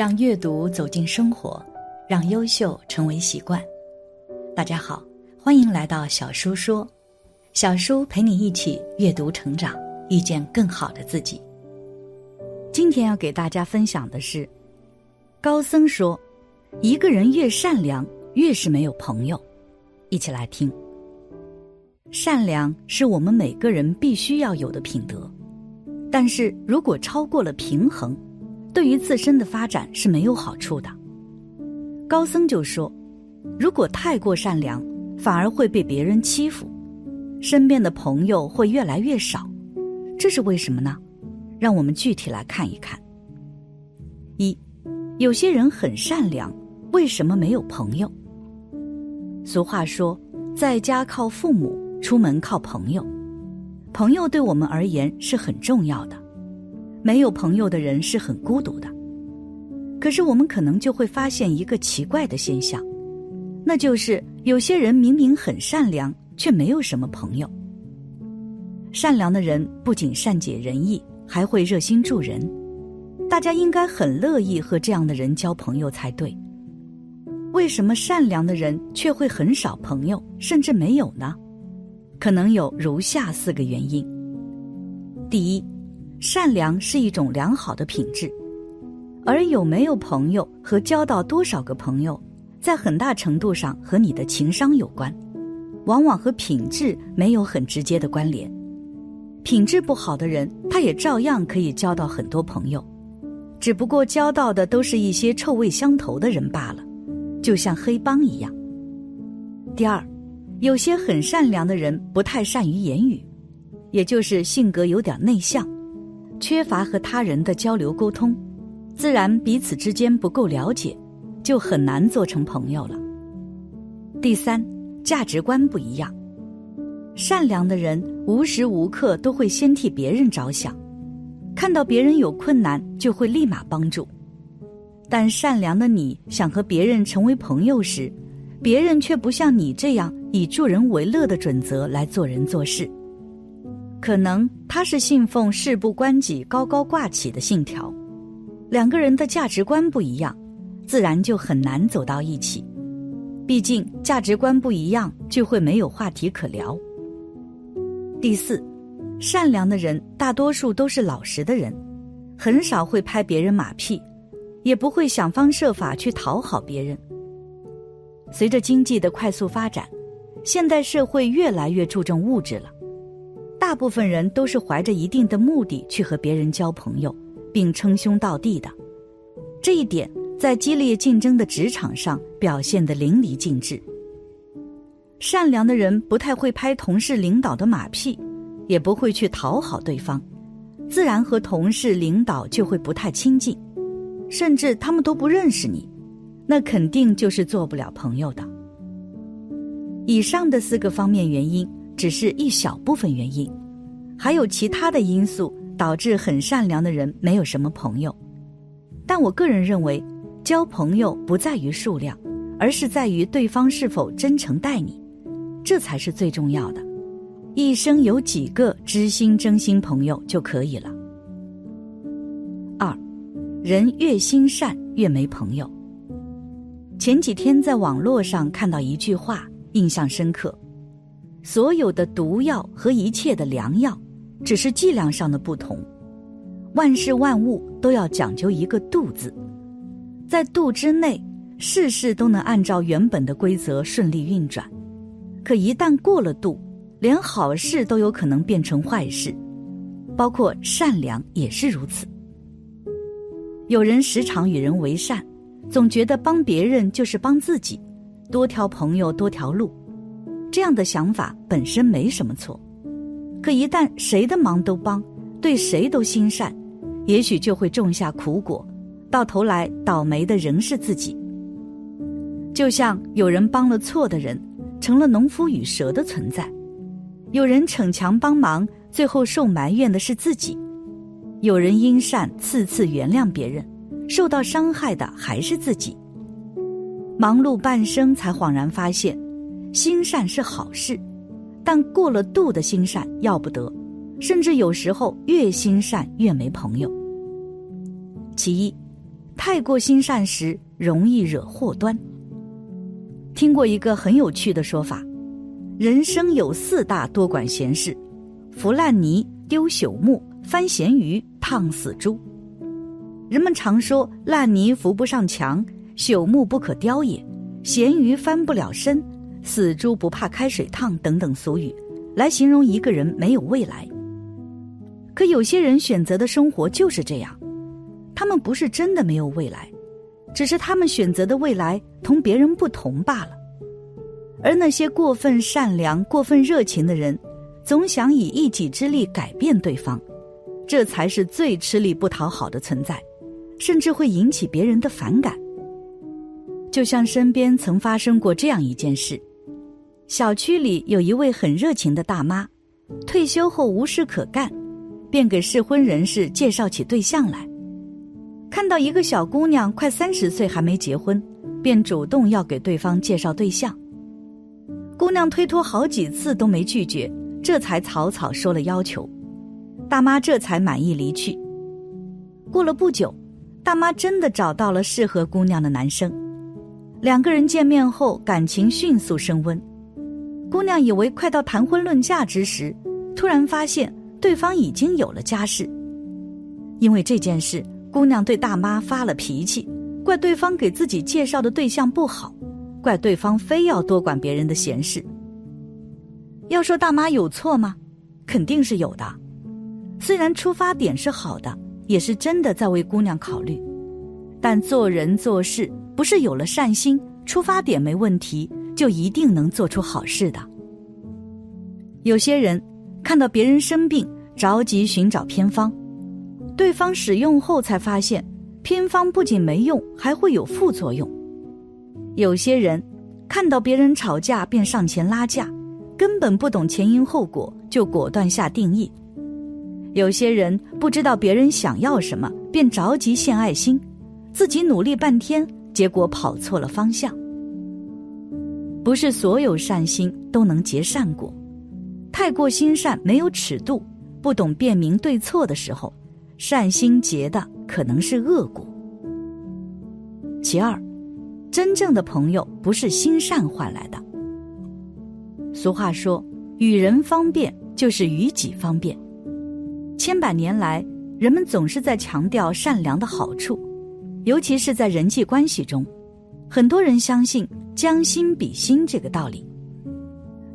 让阅读走进生活，让优秀成为习惯。大家好，欢迎来到小叔说，小叔陪你一起阅读成长，遇见更好的自己。今天要给大家分享的是，高僧说，一个人越善良，越是没有朋友。一起来听。善良是我们每个人必须要有的品德，但是如果超过了平衡，对于自身的发展是没有好处的。高僧就说：“如果太过善良，反而会被别人欺负，身边的朋友会越来越少。这是为什么呢？让我们具体来看一看。一，有些人很善良，为什么没有朋友？俗话说，在家靠父母，出门靠朋友。朋友对我们而言是很重要的。”没有朋友的人是很孤独的，可是我们可能就会发现一个奇怪的现象，那就是有些人明明很善良，却没有什么朋友。善良的人不仅善解人意，还会热心助人，大家应该很乐意和这样的人交朋友才对。为什么善良的人却会很少朋友，甚至没有呢？可能有如下四个原因：第一。善良是一种良好的品质，而有没有朋友和交到多少个朋友，在很大程度上和你的情商有关，往往和品质没有很直接的关联。品质不好的人，他也照样可以交到很多朋友，只不过交到的都是一些臭味相投的人罢了，就像黑帮一样。第二，有些很善良的人不太善于言语，也就是性格有点内向。缺乏和他人的交流沟通，自然彼此之间不够了解，就很难做成朋友了。第三，价值观不一样。善良的人无时无刻都会先替别人着想，看到别人有困难就会立马帮助。但善良的你想和别人成为朋友时，别人却不像你这样以助人为乐的准则来做人做事。可能他是信奉事不关己、高高挂起的信条，两个人的价值观不一样，自然就很难走到一起。毕竟价值观不一样，就会没有话题可聊。第四，善良的人大多数都是老实的人，很少会拍别人马屁，也不会想方设法去讨好别人。随着经济的快速发展，现代社会越来越注重物质了。大部分人都是怀着一定的目的去和别人交朋友，并称兄道弟的，这一点在激烈竞争的职场上表现得淋漓尽致。善良的人不太会拍同事、领导的马屁，也不会去讨好对方，自然和同事、领导就会不太亲近，甚至他们都不认识你，那肯定就是做不了朋友的。以上的四个方面原因。只是一小部分原因，还有其他的因素导致很善良的人没有什么朋友。但我个人认为，交朋友不在于数量，而是在于对方是否真诚待你，这才是最重要的。一生有几个知心真心朋友就可以了。二，人越心善越没朋友。前几天在网络上看到一句话，印象深刻。所有的毒药和一切的良药，只是剂量上的不同。万事万物都要讲究一个度字，在度之内，事事都能按照原本的规则顺利运转。可一旦过了度，连好事都有可能变成坏事，包括善良也是如此。有人时常与人为善，总觉得帮别人就是帮自己，多条朋友多条路，这样的想法本身没什么错。可一旦谁的忙都帮，对谁都心善，也许就会种下苦果，到头来倒霉的仍是自己。就像有人帮了错的人，成了农夫与蛇的存在；有人逞强帮忙，最后受埋怨的是自己；有人因善次次原谅别人，受到伤害的还是自己。忙碌半生，才恍然发现，心善是好事，但过了度的心善要不得，甚至有时候越心善越没朋友。其一，太过心善时容易惹祸端。听过一个很有趣的说法：人生有四大多管闲事，扶烂泥、丢朽木、翻咸鱼、烫死猪。人们常说烂泥扶不上墙，朽木不可雕也，咸鱼翻不了身，死猪不怕开水烫等等俗语，来形容一个人没有未来。可有些人选择的生活就是这样，他们不是真的没有未来。只是他们选择的未来同别人不同罢了，而那些过分善良、过分热情的人，总想以一己之力改变对方，这才是最吃力不讨好的存在，甚至会引起别人的反感。就像身边曾发生过这样一件事：小区里有一位很热情的大妈，退休后无事可干，便给适婚人士介绍起对象来。看到一个小姑娘快三十岁还没结婚，便主动要给对方介绍对象。姑娘推脱好几次都没拒绝，这才草草说了要求。大妈这才满意离去。过了不久，大妈真的找到了适合姑娘的男生，两个人见面后感情迅速升温。姑娘以为快到谈婚论嫁之时，突然发现对方已经有了家室。因为这件事。姑娘对大妈发了脾气，怪对方给自己介绍的对象不好，怪对方非要多管别人的闲事。要说大妈有错吗？肯定是有的。虽然出发点是好的，也是真的在为姑娘考虑，但做人做事不是有了善心，出发点没问题，就一定能做出好事的。有些人看到别人生病，着急寻找偏方。对方使用后才发现，偏方不仅没用，还会有副作用。有些人看到别人吵架便上前拉架，根本不懂前因后果就果断下定义。有些人不知道别人想要什么，便着急献爱心，自己努力半天，结果跑错了方向。不是所有善心都能结善果，太过心善没有尺度，不懂辨明对错的时候。善心结的可能是恶果。其二，真正的朋友不是心善换来的。俗话说：“与人方便就是与己方便。”千百年来，人们总是在强调善良的好处，尤其是在人际关系中，很多人相信“将心比心”这个道理。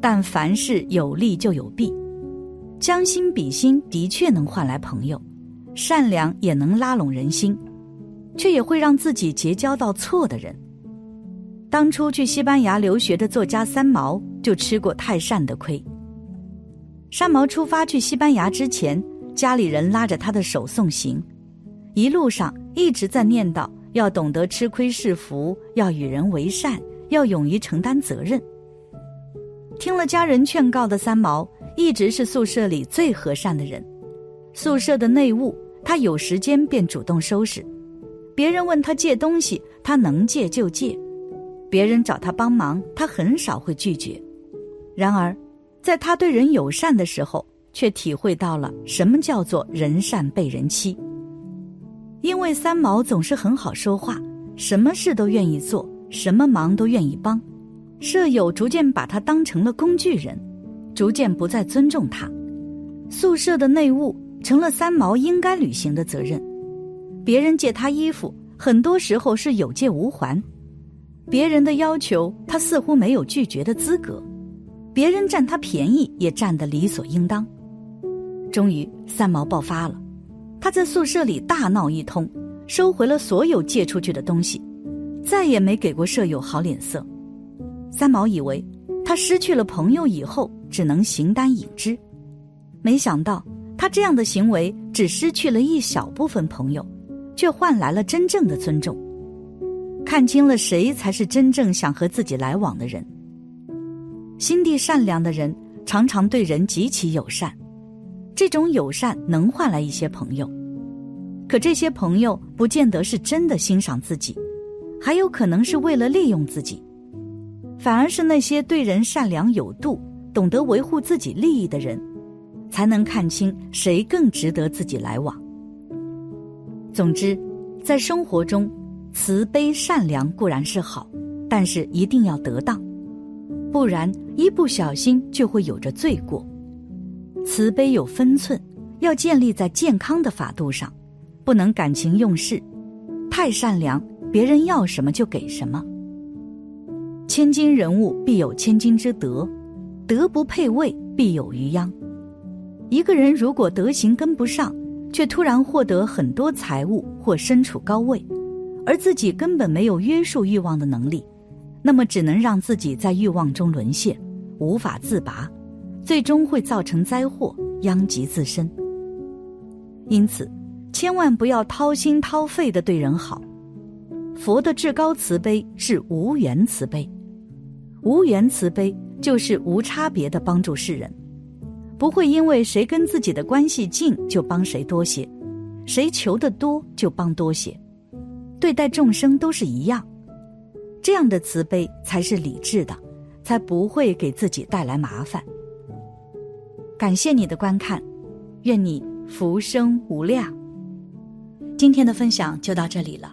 但凡事有利就有弊，“将心比心”的确能换来朋友。善良也能拉拢人心，却也会让自己结交到错的人。当初去西班牙留学的作家三毛就吃过太善的亏。三毛出发去西班牙之前，家里人拉着他的手送行，一路上一直在念叨要懂得吃亏是福，要与人为善，要勇于承担责任。听了家人劝告的三毛，一直是宿舍里最和善的人。宿舍的内务，他有时间便主动收拾；别人问他借东西，他能借就借；别人找他帮忙，他很少会拒绝。然而，在他对人友善的时候，却体会到了什么叫做人善被人欺。因为三毛总是很好说话，什么事都愿意做，什么忙都愿意帮，舍友逐渐把他当成了工具人，逐渐不再尊重他。宿舍的内务。成了三毛应该履行的责任。别人借他衣服，很多时候是有借无还；别人的要求，他似乎没有拒绝的资格；别人占他便宜，也占得理所应当。终于，三毛爆发了，他在宿舍里大闹一通，收回了所有借出去的东西，再也没给过舍友好脸色。三毛以为他失去了朋友以后只能形单影只，没想到他这样的行为只失去了一小部分朋友，却换来了真正的尊重。看清了谁才是真正想和自己来往的人。心地善良的人常常对人极其友善，这种友善能换来一些朋友，可这些朋友不见得是真的欣赏自己，还有可能是为了利用自己。反而是那些对人善良有度、懂得维护自己利益的人，才能看清谁更值得自己来往。总之，在生活中，慈悲善良固然是好，但是一定要得当，不然一不小心就会有着罪过。慈悲有分寸，要建立在健康的法度上，不能感情用事，太善良，别人要什么就给什么。千金人物必有千金之德，德不配位必有余殃。一个人如果德行跟不上，却突然获得很多财物或身处高位，而自己根本没有约束欲望的能力，那么只能让自己在欲望中沦陷，无法自拔，最终会造成灾祸，殃及自身。因此，千万不要掏心掏肺的对人好。佛的至高慈悲是无缘慈悲。无缘慈悲就是无差别的帮助世人，不会因为谁跟自己的关系近就帮谁多些，谁求的多就帮多些，对待众生都是一样。这样的慈悲才是理智的，才不会给自己带来麻烦。感谢你的观看，愿你福生无量。今天的分享就到这里了，